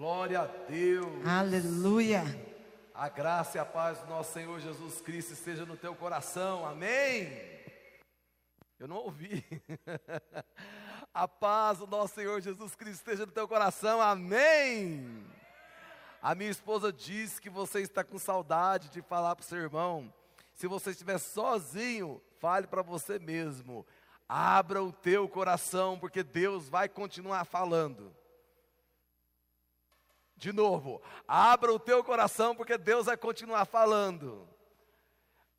Glória a Deus. Aleluia. A graça e a paz do nosso Senhor Jesus Cristo esteja no teu coração. Amém. Eu não ouvi. A paz do nosso Senhor Jesus Cristo esteja no teu coração. Amém. A minha esposa disse que você está com saudade de falar para o seu irmão. Se você estiver sozinho, fale para você mesmo. Abra o teu coração, porque Deus vai continuar falando. De novo, abra o teu coração, porque Deus vai continuar falando.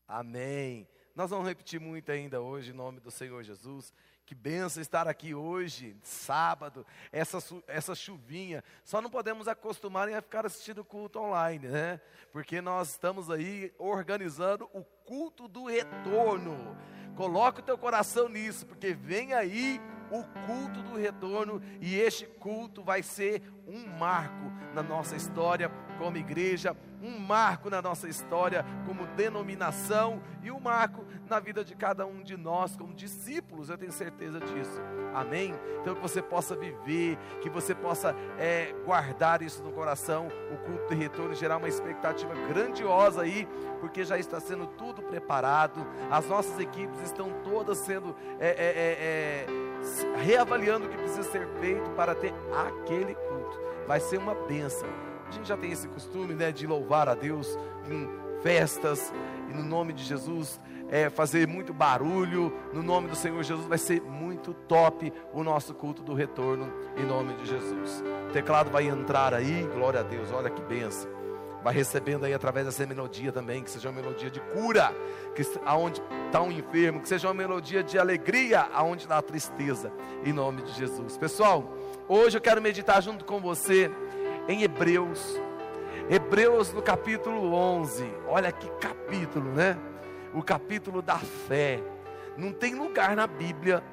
Amém. Nós vamos repetir muito ainda hoje, em nome do Senhor Jesus. Que benção estar aqui hoje, sábado, essa, essa chuvinha. Só não podemos acostumar a ficar assistindo o culto online, né? Porque nós estamos aí organizando o culto do retorno. Coloque o teu coração nisso, porque vem aí o culto do retorno e este culto vai ser um marco na nossa história como igreja, um marco na nossa história como denominação e um marco na vida de cada um de nós como discípulos, eu tenho certeza disso. Amém? Então que você possa viver, que você possa é, guardar isso no coração, o culto de retorno, gerar uma expectativa grandiosa aí, porque já está sendo tudo preparado, as nossas equipes estão todas sendo é, é, é, é reavaliando o que precisa ser feito para ter aquele culto. Vai ser uma bênção. A gente já tem esse costume né, de louvar a Deus em festas, e no nome de Jesus, é, fazer muito barulho, no nome do Senhor Jesus, vai ser muito top o nosso culto do retorno, em nome de Jesus. O teclado vai entrar aí, glória a Deus, olha que benção. Vai recebendo aí através dessa melodia também, que seja uma melodia de cura, que aonde está um enfermo, que seja uma melodia de alegria, aonde está a tristeza, em nome de Jesus. Pessoal, hoje eu quero meditar junto com você em Hebreus, Hebreus no capítulo 11, olha que capítulo, né? O capítulo da fé. Não tem lugar na Bíblia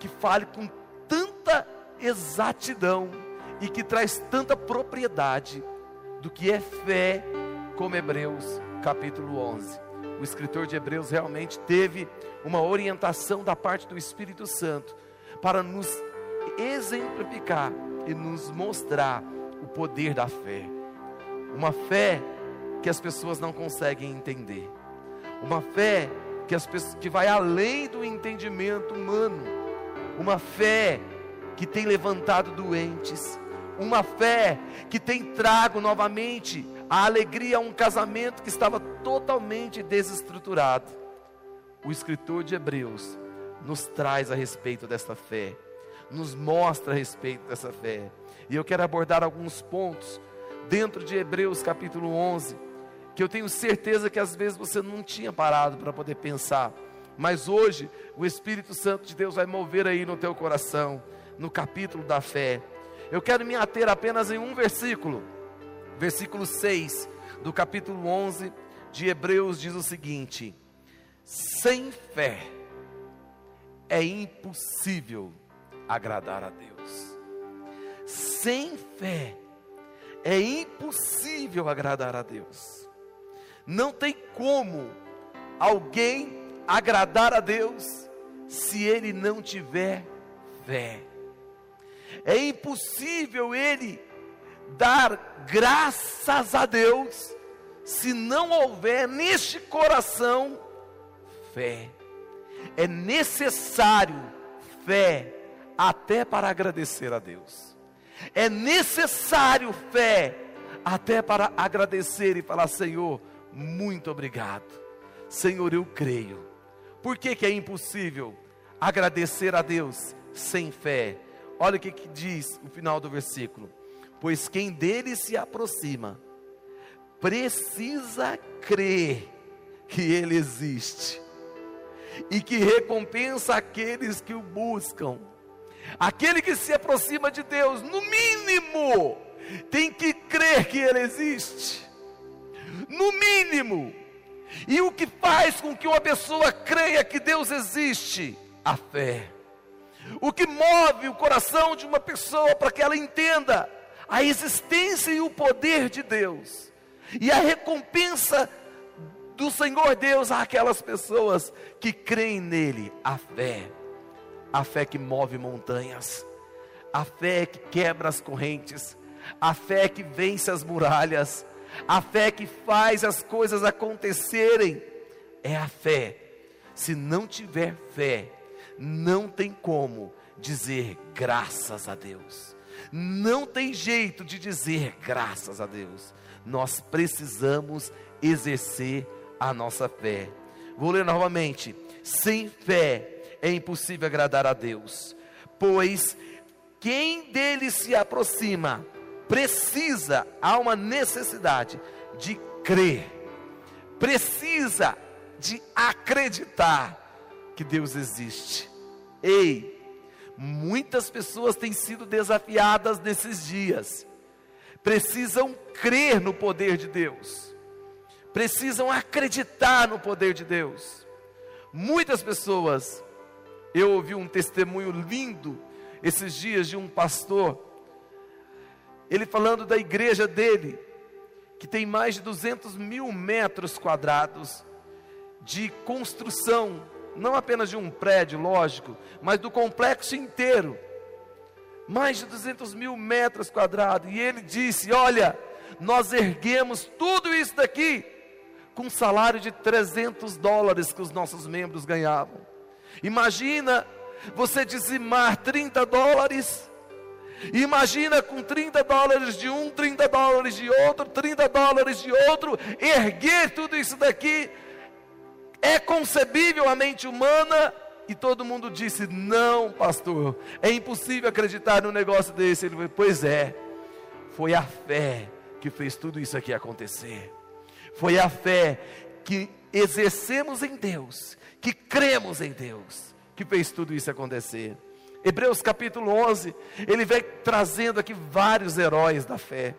que fale com tanta exatidão e que traz tanta propriedade do que é fé como Hebreus capítulo 11. O escritor de Hebreus realmente teve uma orientação da parte do Espírito Santo para nos exemplificar e nos mostrar o poder da fé. Uma fé que as pessoas não conseguem entender. Uma fé que, as pessoas, que vai além do entendimento humano. Uma fé que tem levantado doentes. Uma fé que tem trago novamente a alegria a um casamento que estava totalmente desestruturado. O escritor de Hebreus nos traz a respeito desta fé, nos mostra a respeito dessa fé. E eu quero abordar alguns pontos dentro de Hebreus capítulo 11, que eu tenho certeza que às vezes você não tinha parado para poder pensar, mas hoje o Espírito Santo de Deus vai mover aí no teu coração, no capítulo da fé. Eu quero me ater apenas em um versículo, versículo 6 do capítulo 11 de Hebreus diz o seguinte: sem fé é impossível agradar a Deus. Sem fé é impossível agradar a Deus. Não tem como alguém agradar a Deus se ele não tiver fé. É impossível ele dar graças a Deus se não houver neste coração fé. É necessário fé até para agradecer a Deus. É necessário fé até para agradecer e falar: Senhor, muito obrigado. Senhor, eu creio. Por que, que é impossível agradecer a Deus sem fé? Olha o que, que diz o final do versículo: Pois quem dele se aproxima, precisa crer que ele existe e que recompensa aqueles que o buscam. Aquele que se aproxima de Deus, no mínimo, tem que crer que Ele existe. No mínimo. E o que faz com que uma pessoa creia que Deus existe? A fé. O que move o coração de uma pessoa para que ela entenda a existência e o poder de Deus. E a recompensa do Senhor Deus àquelas pessoas que creem nele, a fé a fé que move montanhas, a fé que quebra as correntes, a fé que vence as muralhas, a fé que faz as coisas acontecerem, é a fé. Se não tiver fé, não tem como dizer graças a Deus. Não tem jeito de dizer graças a Deus. Nós precisamos exercer a nossa fé. Vou ler novamente. Sem fé é impossível agradar a Deus, pois quem dele se aproxima precisa, há uma necessidade de crer, precisa de acreditar que Deus existe. Ei, muitas pessoas têm sido desafiadas nesses dias, precisam crer no poder de Deus, precisam acreditar no poder de Deus. Muitas pessoas, eu ouvi um testemunho lindo esses dias de um pastor, ele falando da igreja dele, que tem mais de 200 mil metros quadrados de construção, não apenas de um prédio, lógico, mas do complexo inteiro. Mais de 200 mil metros quadrados. E ele disse: Olha, nós erguemos tudo isso daqui com um salário de 300 dólares que os nossos membros ganhavam. Imagina você dizimar 30 dólares. Imagina com 30 dólares de um, 30 dólares de outro, 30 dólares de outro, erguer tudo isso daqui. É concebível a mente humana? E todo mundo disse: Não, pastor, é impossível acreditar num negócio desse. Ele falou: Pois é, foi a fé que fez tudo isso aqui acontecer. Foi a fé que exercemos em Deus, que cremos em Deus que fez tudo isso acontecer. Hebreus capítulo 11, ele vem trazendo aqui vários heróis da fé.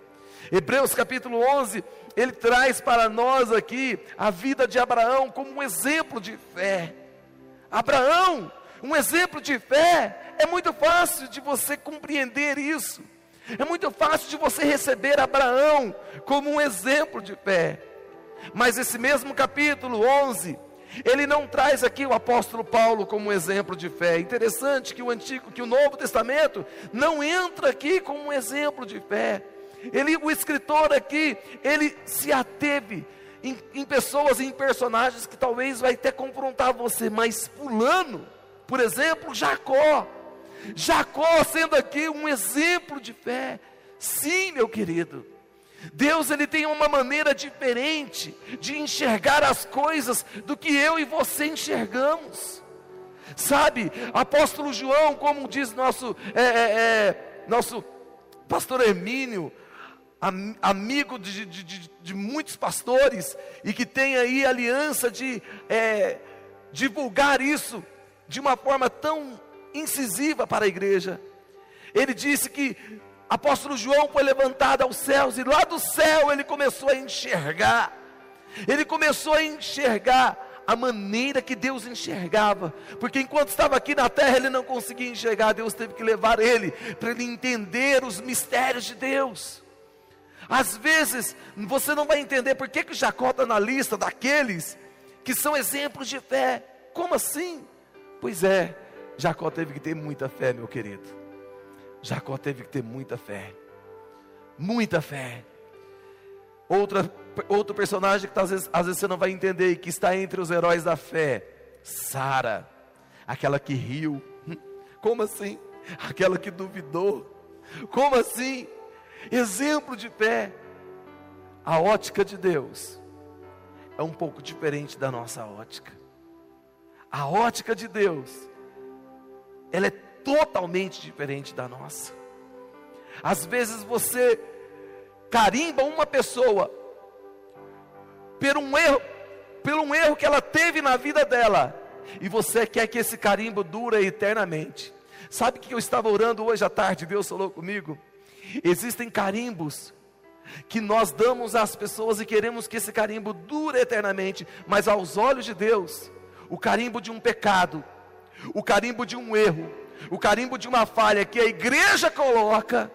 Hebreus capítulo 11, ele traz para nós aqui a vida de Abraão como um exemplo de fé. Abraão, um exemplo de fé, é muito fácil de você compreender isso. É muito fácil de você receber Abraão como um exemplo de fé. Mas esse mesmo capítulo 11, ele não traz aqui o apóstolo Paulo como um exemplo de fé. Interessante que o antigo, que o Novo Testamento não entra aqui como um exemplo de fé. Ele, o escritor aqui, ele se ateve em, em pessoas, em personagens que talvez vai até confrontar você, mas fulano, por exemplo, Jacó. Jacó sendo aqui um exemplo de fé. Sim, meu querido. Deus ele tem uma maneira diferente de enxergar as coisas do que eu e você enxergamos. Sabe, apóstolo João, como diz nosso, é, é, é, nosso pastor Hermínio, am, amigo de, de, de, de, muitos pastores, e que tem aí aliança de é, divulgar isso de uma forma tão incisiva para a igreja. Ele disse que apóstolo João foi levantado aos céus e lá do céu ele começou a enxergar. Ele começou a enxergar a maneira que Deus enxergava, porque enquanto estava aqui na terra ele não conseguia enxergar, Deus teve que levar ele para ele entender os mistérios de Deus. Às vezes você não vai entender por que, que Jacó está na lista daqueles que são exemplos de fé. Como assim? Pois é, Jacó teve que ter muita fé, meu querido. Jacó teve que ter muita fé. Muita fé. Outra, outro personagem que às vezes, às vezes você não vai entender e que está entre os heróis da fé. Sara, aquela que riu. Como assim? Aquela que duvidou. Como assim? Exemplo de fé. A ótica de Deus é um pouco diferente da nossa ótica. A ótica de Deus, ela é totalmente diferente da nossa. Às vezes você carimba uma pessoa por um erro, por um erro que ela teve na vida dela, e você quer que esse carimbo dure eternamente. Sabe que eu estava orando hoje à tarde? Deus falou comigo. Existem carimbos que nós damos às pessoas e queremos que esse carimbo dure eternamente, mas aos olhos de Deus, o carimbo de um pecado, o carimbo de um erro, o carimbo de uma falha que a igreja coloca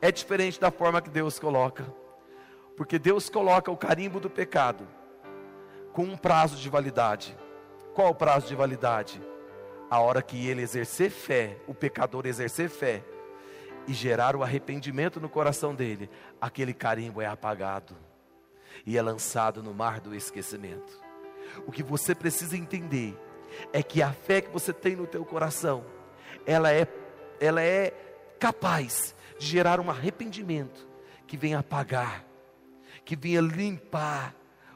é diferente da forma que Deus coloca. Porque Deus coloca o carimbo do pecado com um prazo de validade. Qual o prazo de validade? A hora que ele exercer fé, o pecador exercer fé, e gerar o arrependimento no coração dele, aquele carimbo é apagado e é lançado no mar do esquecimento. O que você precisa entender é que a fé que você tem no teu coração, ela é ela é capaz de gerar um arrependimento que venha apagar, que venha limpar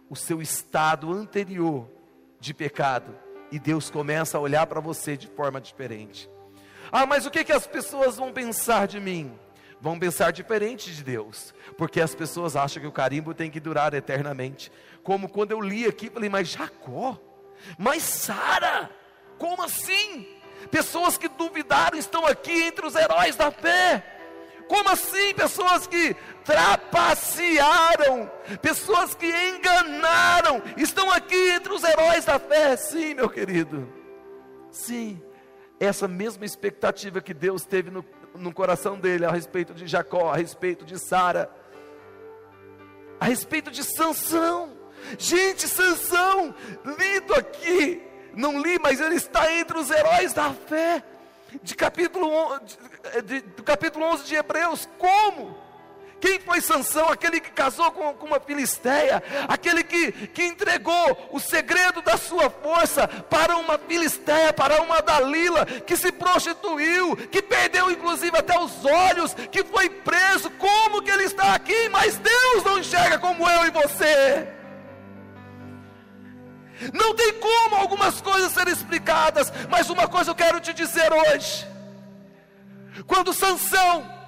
o seu estado anterior de pecado e Deus começa a olhar para você de forma diferente. Ah, mas o que, que as pessoas vão pensar de mim? Vão pensar diferente de Deus, porque as pessoas acham que o carimbo tem que durar eternamente. Como quando eu li aqui, falei, mas Jacó, mas Sara, como assim? Pessoas que duvidaram estão aqui entre os heróis da fé. Como assim? Pessoas que trapacearam, pessoas que enganaram, estão aqui entre os heróis da fé. Sim, meu querido. Sim, essa mesma expectativa que Deus teve no, no coração dele a respeito de Jacó, a respeito de Sara, a respeito de Sansão. Gente, Sansão, lido aqui, não li, mas ele está entre os heróis da fé. De capítulo, de, de, do capítulo 11 de Hebreus, como? Quem foi Sansão? Aquele que casou com, com, uma filisteia, aquele que, que entregou o segredo da sua força para uma filisteia, para uma Dalila, que se prostituiu, que perdeu inclusive até os olhos, que foi preso. Como que ele está aqui? Mas Deus não enxerga como eu e você. Não tem como algumas coisas serem explicadas, mas uma coisa eu quero te dizer hoje. Quando Sansão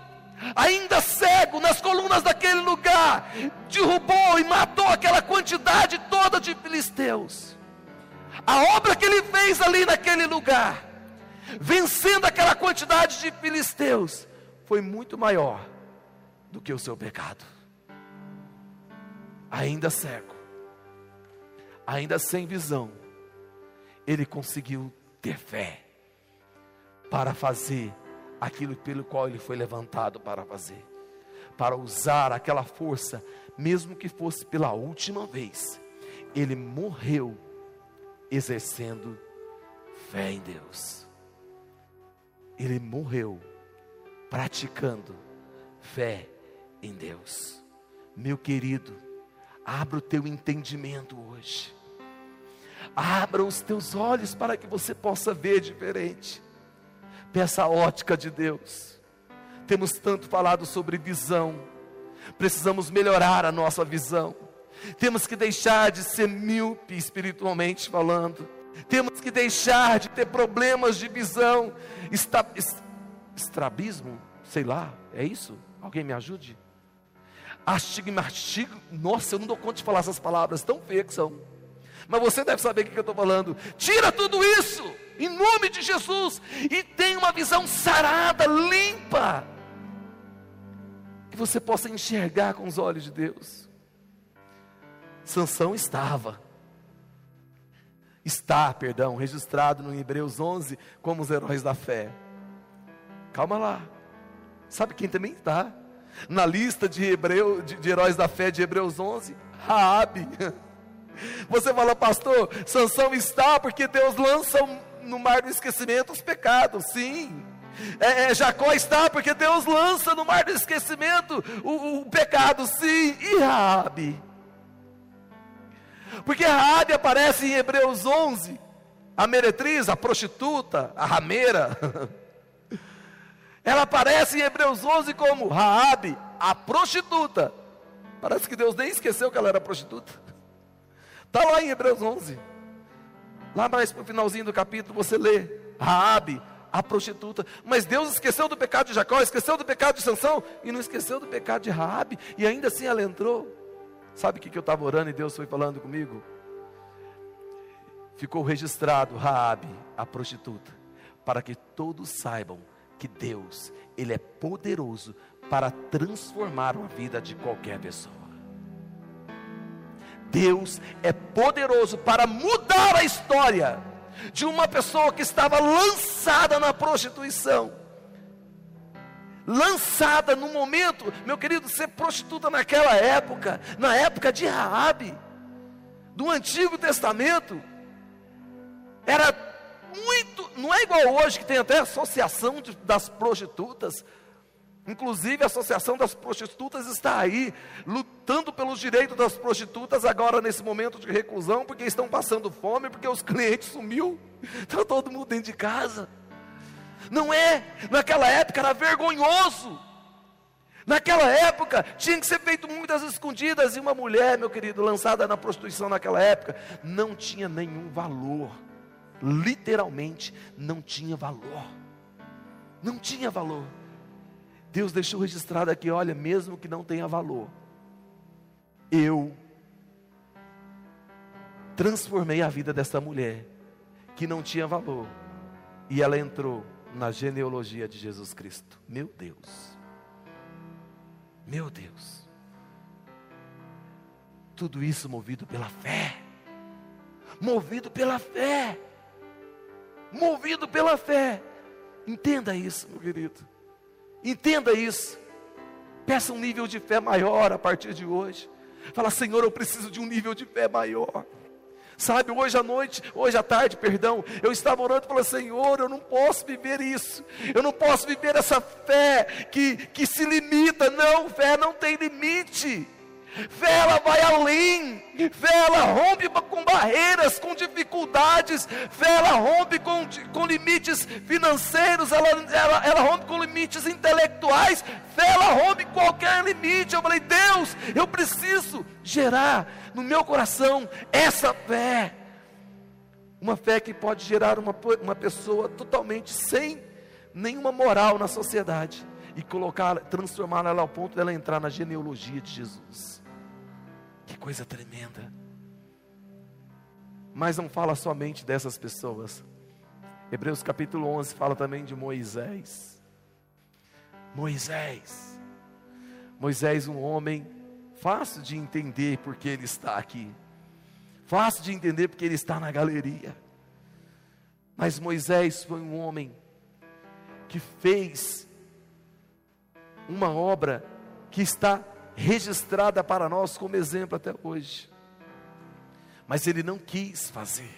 ainda cego, nas colunas daquele lugar, derrubou e matou aquela quantidade toda de filisteus. A obra que ele fez ali naquele lugar, vencendo aquela quantidade de filisteus, foi muito maior do que o seu pecado. Ainda cego, ainda sem visão, ele conseguiu ter fé para fazer aquilo pelo qual ele foi levantado para fazer, para usar aquela força, mesmo que fosse pela última vez. Ele morreu exercendo fé em Deus. Ele morreu praticando fé em Deus. Meu querido, abra o teu entendimento hoje. Abra os teus olhos para que você possa ver diferente. Peça a ótica de Deus. Temos tanto falado sobre visão. Precisamos melhorar a nossa visão. Temos que deixar de ser míope espiritualmente falando. Temos que deixar de ter problemas de visão. Está, estrabismo, sei lá, é isso? Alguém me ajude? Astigmatismo, nossa, eu não dou conta de falar essas palavras tão feias que são. Mas você deve saber o que eu estou falando. Tira tudo isso em nome de Jesus, e tenha uma visão sarada, limpa, que você possa enxergar com os olhos de Deus. Sansão estava, está, perdão, registrado no Hebreus 11 como os heróis da fé. Calma lá, sabe quem também está? Na lista de, Hebreu, de, de heróis da fé de Hebreus 11, Raabe. Você fala, pastor, Sansão está porque Deus lança um no mar do esquecimento os pecados, sim. É, é, Jacó está porque Deus lança no mar do esquecimento o, o pecado, sim. E Raabe? Porque Raabe aparece em Hebreus 11, a meretriz, a prostituta, a rameira. Ela aparece em Hebreus 11 como Raabe, a prostituta. Parece que Deus nem esqueceu que ela era prostituta. Está lá em Hebreus 11. Lá mais para o finalzinho do capítulo você lê Raabe, a prostituta. Mas Deus esqueceu do pecado de Jacó, esqueceu do pecado de Sansão e não esqueceu do pecado de Raabe, e ainda assim ela entrou. Sabe o que, que eu estava orando e Deus foi falando comigo? Ficou registrado Raabe, a prostituta, para que todos saibam que Deus, ele é poderoso para transformar a vida de qualquer pessoa. Deus é poderoso para mudar a história de uma pessoa que estava lançada na prostituição. Lançada no momento, meu querido, ser prostituta naquela época, na época de Raabe, do Antigo Testamento, era muito, não é igual hoje que tem até associação de, das prostitutas. Inclusive a Associação das Prostitutas está aí, lutando pelos direitos das prostitutas agora nesse momento de reclusão, porque estão passando fome, porque os clientes sumiu, está todo mundo dentro de casa. Não é, naquela época era vergonhoso. Naquela época tinha que ser feito muitas escondidas, e uma mulher, meu querido, lançada na prostituição naquela época, não tinha nenhum valor. Literalmente não tinha valor. Não tinha valor. Deus deixou registrado aqui, olha, mesmo que não tenha valor, eu transformei a vida dessa mulher que não tinha valor e ela entrou na genealogia de Jesus Cristo. Meu Deus. Meu Deus. Tudo isso movido pela fé. Movido pela fé. Movido pela fé. Entenda isso, meu querido. Entenda isso. Peça um nível de fé maior a partir de hoje. Fala, Senhor, eu preciso de um nível de fé maior. Sabe, hoje à noite, hoje à tarde, perdão, eu estava orando e falei, Senhor, eu não posso viver isso, eu não posso viver essa fé que, que se limita, não, fé não tem limite. Fé ela vai além, fé ela rompe com barreiras, com dificuldades, fé ela rompe com, com limites financeiros, ela, ela, ela rompe com limites intelectuais, fé ela rompe qualquer limite. Eu falei, Deus, eu preciso gerar no meu coração essa fé, uma fé que pode gerar uma, uma pessoa totalmente sem nenhuma moral na sociedade e colocar, transformar ela ao ponto dela entrar na genealogia de Jesus. Que coisa tremenda. Mas não fala somente dessas pessoas. Hebreus capítulo 11 fala também de Moisés. Moisés. Moisés, um homem fácil de entender porque ele está aqui. Fácil de entender porque ele está na galeria. Mas Moisés foi um homem que fez uma obra que está registrada para nós como exemplo até hoje. Mas ele não quis fazer.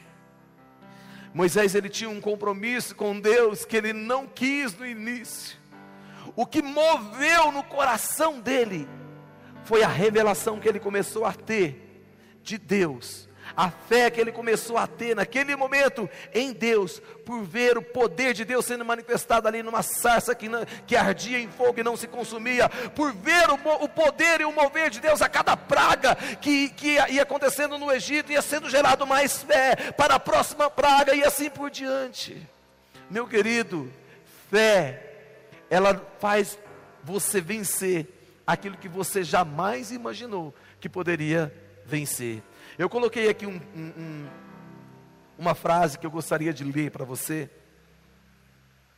Moisés ele tinha um compromisso com Deus que ele não quis no início. O que moveu no coração dele foi a revelação que ele começou a ter de Deus a fé que ele começou a ter naquele momento em Deus, por ver o poder de Deus sendo manifestado ali numa sarça que, não, que ardia em fogo e não se consumia, por ver o, o poder e o mover de Deus a cada praga que, que ia, ia acontecendo no Egito, ia sendo gerado mais fé para a próxima praga e assim por diante. Meu querido, fé, ela faz você vencer aquilo que você jamais imaginou que poderia vencer. Eu coloquei aqui um, um, um, uma frase que eu gostaria de ler para você.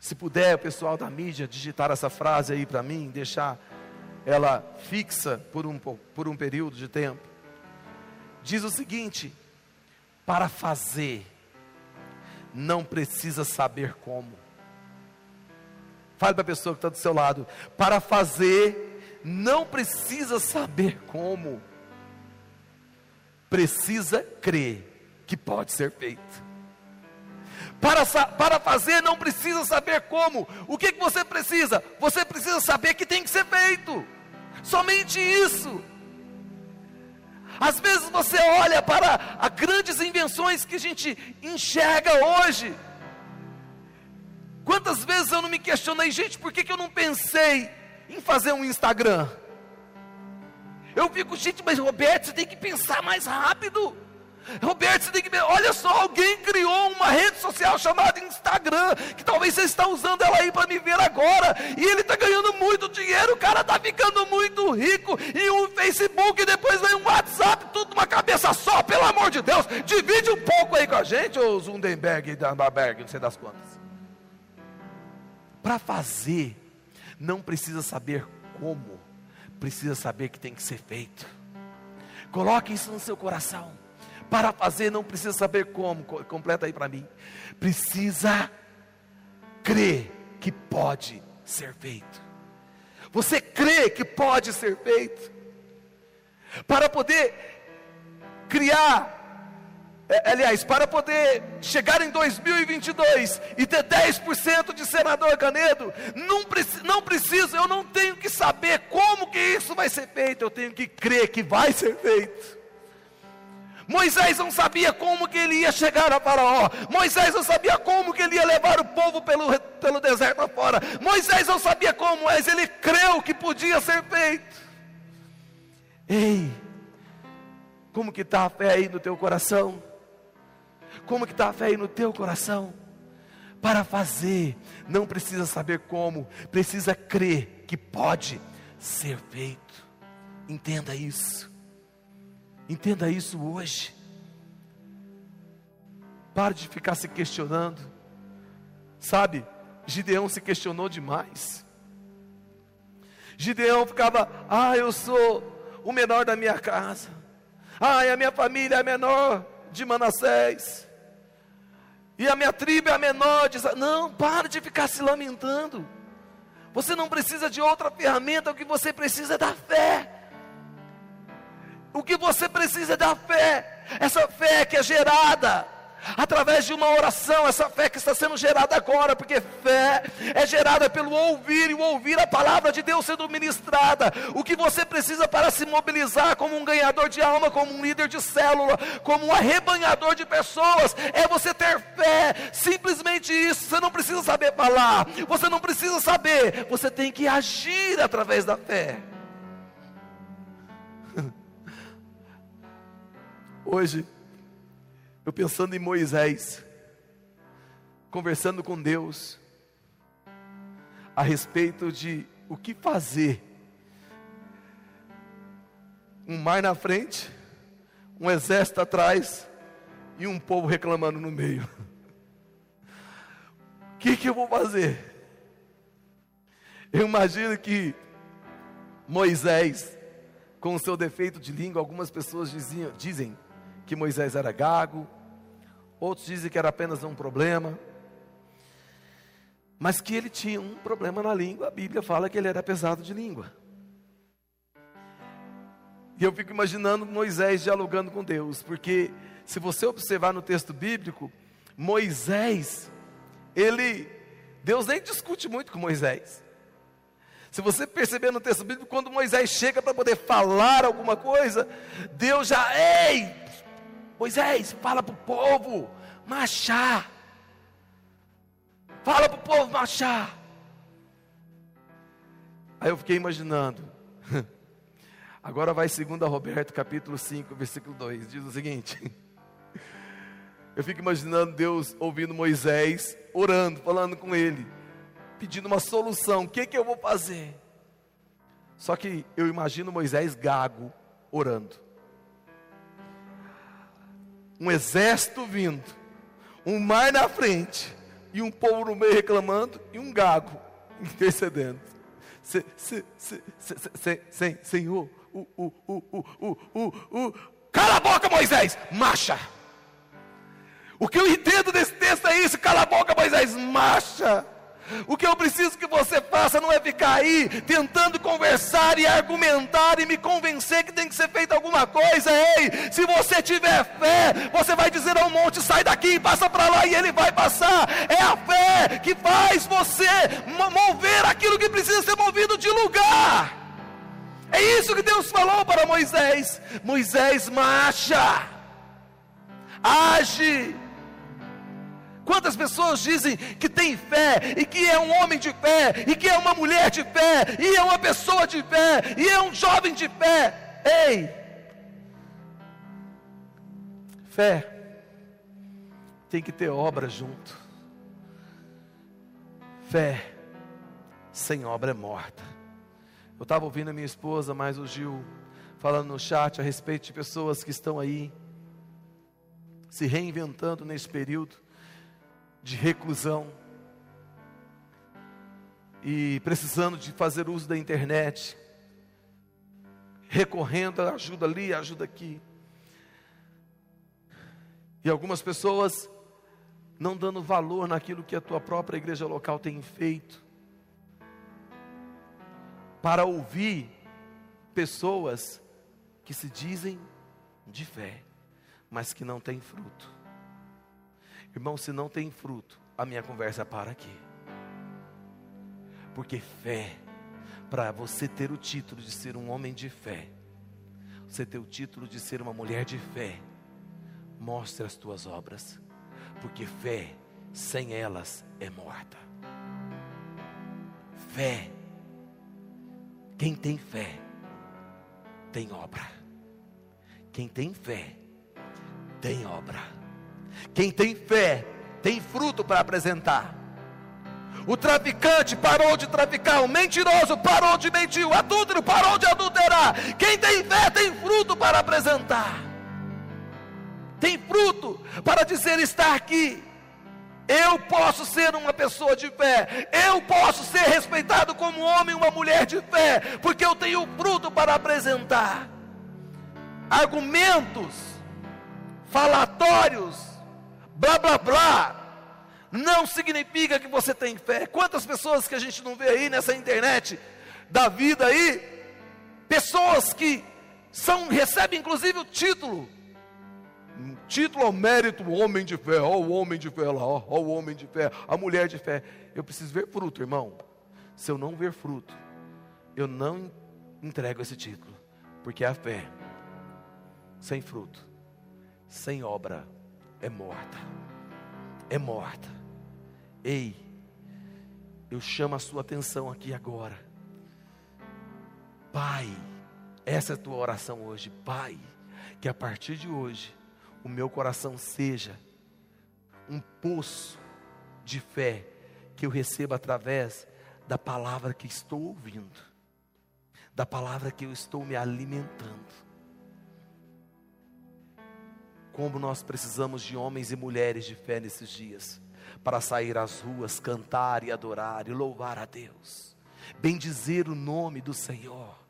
Se puder, o pessoal da mídia digitar essa frase aí para mim, deixar ela fixa por um, por um período de tempo. Diz o seguinte: para fazer, não precisa saber como. Fale para a pessoa que está do seu lado: para fazer, não precisa saber como precisa crer que pode ser feito. Para, para fazer não precisa saber como. O que, que você precisa? Você precisa saber que tem que ser feito. Somente isso. Às vezes você olha para as grandes invenções que a gente enxerga hoje. Quantas vezes eu não me questionei, gente, por que, que eu não pensei em fazer um Instagram? Eu fico, gente, mas Roberto, você tem que pensar mais rápido. Roberto, você tem que. Olha só, alguém criou uma rede social chamada Instagram, que talvez você está usando ela aí para me ver agora, e ele está ganhando muito dinheiro, o cara está ficando muito rico, e um Facebook, e depois vem um WhatsApp, tudo uma cabeça só, pelo amor de Deus, divide um pouco aí com a gente, ô Zundenberg e Danberg, não sei das quantas. Para fazer, não precisa saber como precisa saber que tem que ser feito. Coloque isso no seu coração. Para fazer não precisa saber como, completa aí para mim. Precisa crer que pode ser feito. Você crê que pode ser feito. Para poder criar é, aliás, para poder chegar em 2022 e ter 10% de senador Canedo, não, não preciso, eu não tenho que saber como que isso vai ser feito, eu tenho que crer que vai ser feito. Moisés não sabia como que ele ia chegar a Faraó. Moisés não sabia como que ele ia levar o povo pelo, pelo deserto afora. Moisés não sabia como, mas ele creu que podia ser feito. Ei, como que está a fé aí no teu coração? Como que está a fé aí no teu coração? Para fazer, não precisa saber como, precisa crer que pode ser feito. Entenda isso. Entenda isso hoje. Pare de ficar se questionando. Sabe, Gideão se questionou demais. Gideão ficava, ah, eu sou o menor da minha casa. Ah, a minha família é menor de Manassés. E a minha tribo é a menor de... Não, pare de ficar se lamentando. Você não precisa de outra ferramenta, o que você precisa é da fé. O que você precisa é da fé, essa fé que é gerada através de uma oração, essa fé que está sendo gerada agora, porque fé é gerada pelo ouvir e ouvir a palavra de Deus sendo ministrada. O que você precisa para se mobilizar como um ganhador de alma, como um líder de célula, como um arrebanhador de pessoas, é você ter fé, simplesmente isso. Você não precisa saber falar, você não precisa saber, você tem que agir através da fé. Hoje, eu pensando em Moisés, conversando com Deus, a respeito de o que fazer. Um mar na frente, um exército atrás e um povo reclamando no meio. O que, que eu vou fazer? Eu imagino que Moisés, com o seu defeito de língua, algumas pessoas diziam, dizem que Moisés era gago, outros dizem que era apenas um problema, mas que ele tinha um problema na língua, a Bíblia fala que ele era pesado de língua. E eu fico imaginando Moisés dialogando com Deus, porque se você observar no texto bíblico, Moisés, ele, Deus nem discute muito com Moisés. Se você perceber no texto bíblico, quando Moisés chega para poder falar alguma coisa, Deus já, ei, Moisés, fala para o povo marchar. Fala para o povo marchar. Aí eu fiquei imaginando. Agora vai 2 Roberto, capítulo 5, versículo 2. Diz o seguinte. Eu fico imaginando Deus ouvindo Moisés, orando, falando com ele, pedindo uma solução. O que, que eu vou fazer? Só que eu imagino Moisés gago, orando um exército vindo, um mar na frente, e um povo no meio reclamando, e um gago intercedendo. Se, se, se, se, senhor, uh, uh, uh, uh, uh, uh, cala a boca, Moisés, marcha. O que eu entendo desse texto é isso: cala a boca, Moisés, marcha. O que eu preciso que você faça não é ficar aí tentando conversar e argumentar e me convencer que tem que ser feita alguma coisa. Ei, se você tiver fé, você vai dizer ao monte: sai daqui passa para lá, e ele vai passar. É a fé que faz você mover aquilo que precisa ser movido de lugar. É isso que Deus falou para Moisés: Moisés, marcha, age Quantas pessoas dizem que tem fé, e que é um homem de fé, e que é uma mulher de fé, e é uma pessoa de fé, e é um jovem de fé. Ei! Fé tem que ter obra junto. Fé sem obra é morta. Eu estava ouvindo a minha esposa, mais o Gil, falando no chat a respeito de pessoas que estão aí se reinventando nesse período de reclusão e precisando de fazer uso da internet, recorrendo a ajuda ali, ajuda aqui. E algumas pessoas não dando valor naquilo que a tua própria igreja local tem feito, para ouvir pessoas que se dizem de fé, mas que não tem fruto. Irmão, se não tem fruto, a minha conversa para aqui. Porque fé, para você ter o título de ser um homem de fé, você ter o título de ser uma mulher de fé, mostre as tuas obras, porque fé, sem elas, é morta. Fé, quem tem fé, tem obra. Quem tem fé, tem obra. Quem tem fé, tem fruto para apresentar. O traficante parou de traficar, o mentiroso parou de mentir, o adúltero parou de adulterar. Quem tem fé tem fruto para apresentar. Tem fruto para dizer está aqui. Eu posso ser uma pessoa de fé, eu posso ser respeitado como homem, uma mulher de fé, porque eu tenho fruto para apresentar. Argumentos, falatórios, blá blá blá, não significa que você tem fé. Quantas pessoas que a gente não vê aí nessa internet da vida aí, pessoas que são recebem inclusive o título título ao mérito, homem de fé, ó o homem de fé lá, ó, ó o homem de fé, a mulher de fé. Eu preciso ver fruto, irmão. Se eu não ver fruto, eu não entrego esse título, porque a fé sem fruto, sem obra, é morta. É morta. Ei, eu chamo a sua atenção aqui agora. Pai, essa é a tua oração hoje, Pai, que a partir de hoje o meu coração seja um poço de fé que eu receba através da palavra que estou ouvindo, da palavra que eu estou me alimentando. Como nós precisamos de homens e mulheres de fé nesses dias, para sair às ruas, cantar e adorar e louvar a Deus, bendizer o nome do Senhor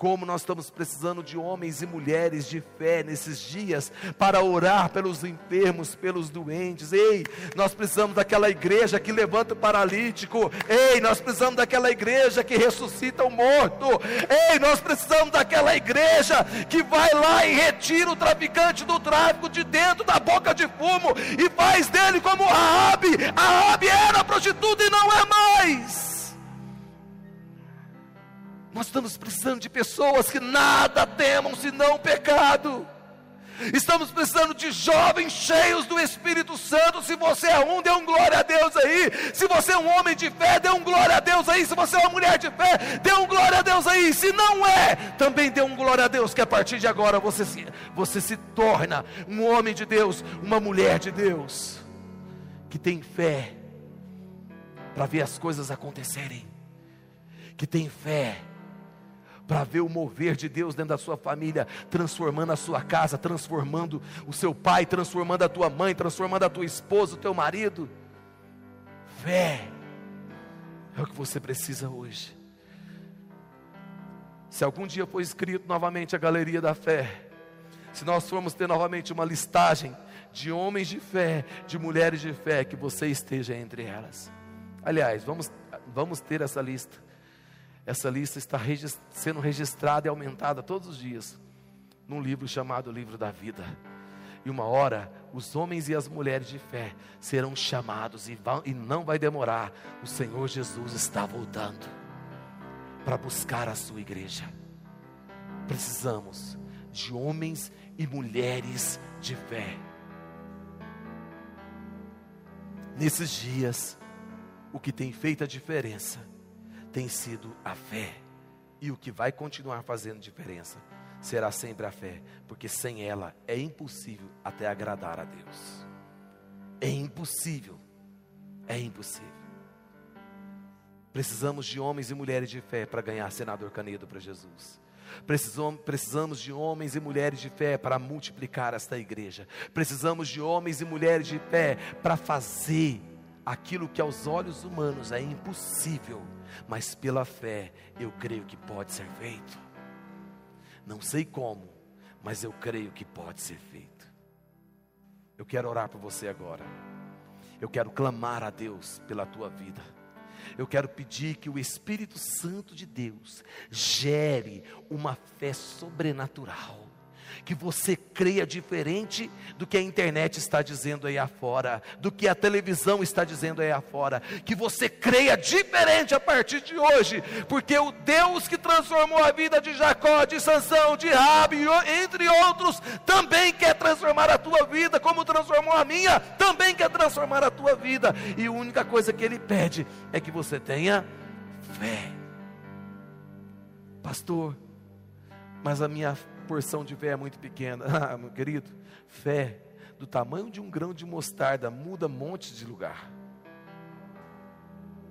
como nós estamos precisando de homens e mulheres de fé nesses dias para orar pelos enfermos, pelos doentes. Ei, nós precisamos daquela igreja que levanta o paralítico. Ei, nós precisamos daquela igreja que ressuscita o morto. Ei, nós precisamos daquela igreja que vai lá e retira o traficante do tráfico de dentro da boca de fumo e faz dele como a Raabe. A Raabe era prostituta e não é mais. Nós estamos precisando de pessoas que nada temam senão o pecado. Estamos precisando de jovens cheios do Espírito Santo. Se você é um, dê um glória a Deus aí. Se você é um homem de fé, dê um glória a Deus aí. Se você é uma mulher de fé, dê um glória a Deus aí. Se não é, também dê um glória a Deus. Que a partir de agora você se, você se torna um homem de Deus, uma mulher de Deus, que tem fé para ver as coisas acontecerem, que tem fé para ver o mover de Deus dentro da sua família, transformando a sua casa, transformando o seu pai, transformando a tua mãe, transformando a tua esposa, o teu marido. Fé é o que você precisa hoje. Se algum dia for escrito novamente a galeria da fé, se nós formos ter novamente uma listagem de homens de fé, de mulheres de fé, que você esteja entre elas. Aliás, vamos, vamos ter essa lista. Essa lista está sendo registrada e aumentada todos os dias num livro chamado Livro da Vida. E uma hora, os homens e as mulheres de fé serão chamados e, vão, e não vai demorar. O Senhor Jesus está voltando para buscar a sua igreja. Precisamos de homens e mulheres de fé. Nesses dias, o que tem feito a diferença tem sido a fé. E o que vai continuar fazendo diferença será sempre a fé, porque sem ela é impossível até agradar a Deus. É impossível. É impossível. Precisamos de homens e mulheres de fé para ganhar senador Canedo para Jesus. Precisamos, de homens e mulheres de fé para multiplicar esta igreja. Precisamos de homens e mulheres de fé para fazer aquilo que aos olhos humanos é impossível mas pela fé eu creio que pode ser feito. Não sei como, mas eu creio que pode ser feito. Eu quero orar por você agora. Eu quero clamar a Deus pela tua vida. Eu quero pedir que o Espírito Santo de Deus gere uma fé sobrenatural que você creia diferente do que a internet está dizendo aí afora, do que a televisão está dizendo aí afora, que você creia diferente a partir de hoje, porque o Deus que transformou a vida de Jacó, de Sansão, de Rabi, entre outros, também quer transformar a tua vida, como transformou a minha, também quer transformar a tua vida, e a única coisa que ele pede é que você tenha fé. Pastor, mas a minha porção de fé é muito pequena. Ah, meu querido, fé do tamanho de um grão de mostarda muda montes de lugar.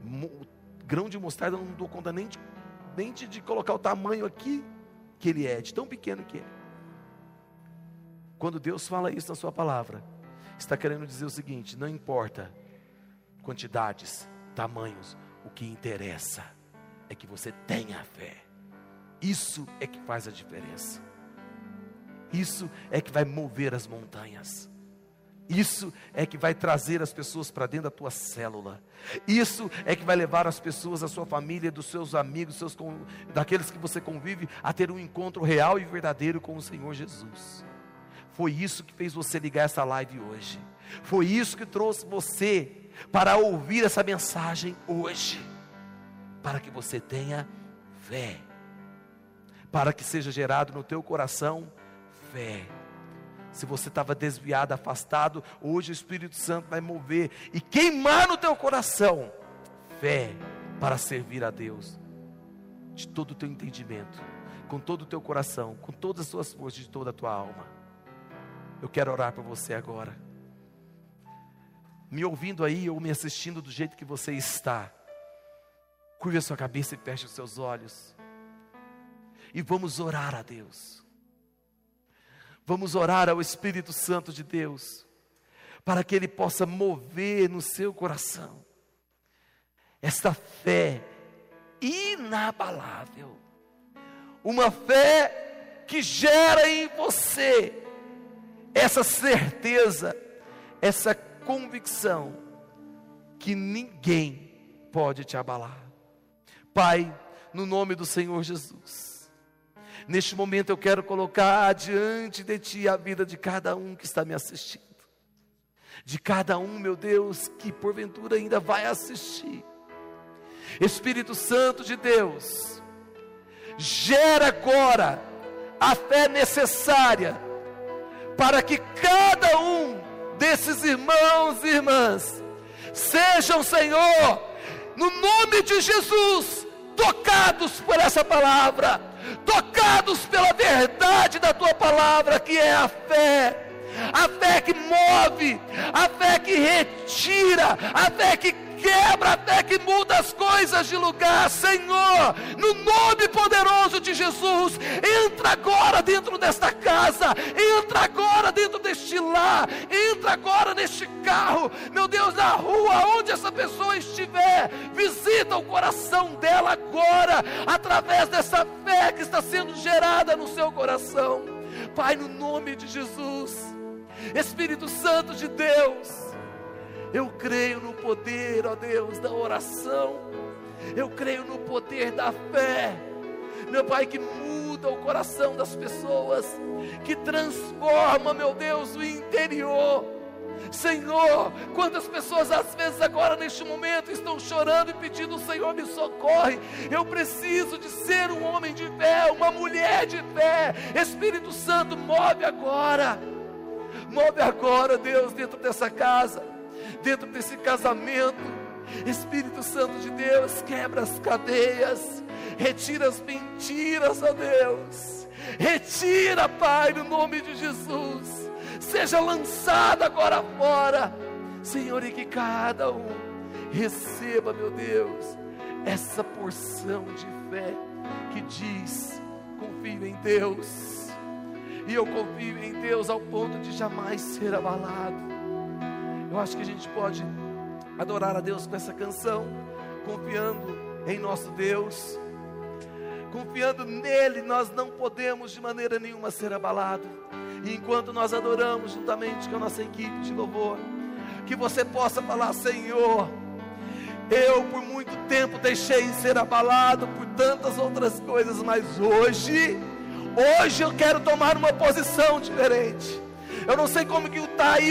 Mo, grão de mostarda não dou conta nem de, nem de, colocar o tamanho aqui que ele é, de tão pequeno que é. Quando Deus fala isso na sua palavra, está querendo dizer o seguinte: não importa quantidades, tamanhos, o que interessa é que você tenha fé. Isso é que faz a diferença. Isso é que vai mover as montanhas. Isso é que vai trazer as pessoas para dentro da tua célula. Isso é que vai levar as pessoas, a sua família, dos seus amigos, seus, daqueles que você convive, a ter um encontro real e verdadeiro com o Senhor Jesus. Foi isso que fez você ligar essa live hoje. Foi isso que trouxe você para ouvir essa mensagem hoje. Para que você tenha fé. Para que seja gerado no teu coração fé. Se você estava desviado, afastado, hoje o Espírito Santo vai mover e queimar no teu coração fé para servir a Deus de todo o teu entendimento, com todo o teu coração, com todas as suas forças, de toda a tua alma. Eu quero orar para você agora. Me ouvindo aí ou me assistindo do jeito que você está. Curve a sua cabeça e feche os seus olhos. E vamos orar a Deus. Vamos orar ao Espírito Santo de Deus, para que Ele possa mover no seu coração esta fé inabalável, uma fé que gera em você essa certeza, essa convicção que ninguém pode te abalar. Pai, no nome do Senhor Jesus, Neste momento eu quero colocar diante de Ti a vida de cada um que está me assistindo. De cada um, meu Deus, que porventura ainda vai assistir. Espírito Santo de Deus, gera agora a fé necessária para que cada um desses irmãos e irmãs sejam, Senhor, no nome de Jesus, tocados por essa palavra tocados pela verdade da tua palavra, que é a fé. A fé que move, a fé que retira, a fé que quebra até que muda as coisas de lugar, Senhor, no nome poderoso de Jesus, entra agora dentro desta casa, entra agora dentro deste lar, entra agora neste carro, meu Deus, na rua, onde essa pessoa estiver, visita o coração dela agora, através dessa fé que está sendo gerada no seu coração, Pai, no nome de Jesus, Espírito Santo de Deus, eu creio no poder, ó Deus, da oração. Eu creio no poder da fé. Meu Pai, que muda o coração das pessoas, que transforma, meu Deus, o interior. Senhor, quantas pessoas às vezes agora neste momento estão chorando e pedindo, Senhor, me socorre. Eu preciso de ser um homem de fé, uma mulher de fé. Espírito Santo, move agora. Move agora, Deus, dentro dessa casa dentro desse casamento. Espírito Santo de Deus, quebra as cadeias, retira as mentiras, ó Deus. Retira, Pai, no nome de Jesus. Seja lançada agora fora, Senhor, e que cada um receba, meu Deus, essa porção de fé que diz: confio em Deus. E eu confio em Deus ao ponto de jamais ser abalado. Eu acho que a gente pode adorar a Deus com essa canção, confiando em nosso Deus. Confiando nele, nós não podemos de maneira nenhuma ser abalados. E enquanto nós adoramos juntamente com a nossa equipe de louvor, que você possa falar: Senhor, eu por muito tempo deixei de ser abalado por tantas outras coisas, mas hoje Hoje eu quero tomar uma posição diferente. Eu não sei como que está aí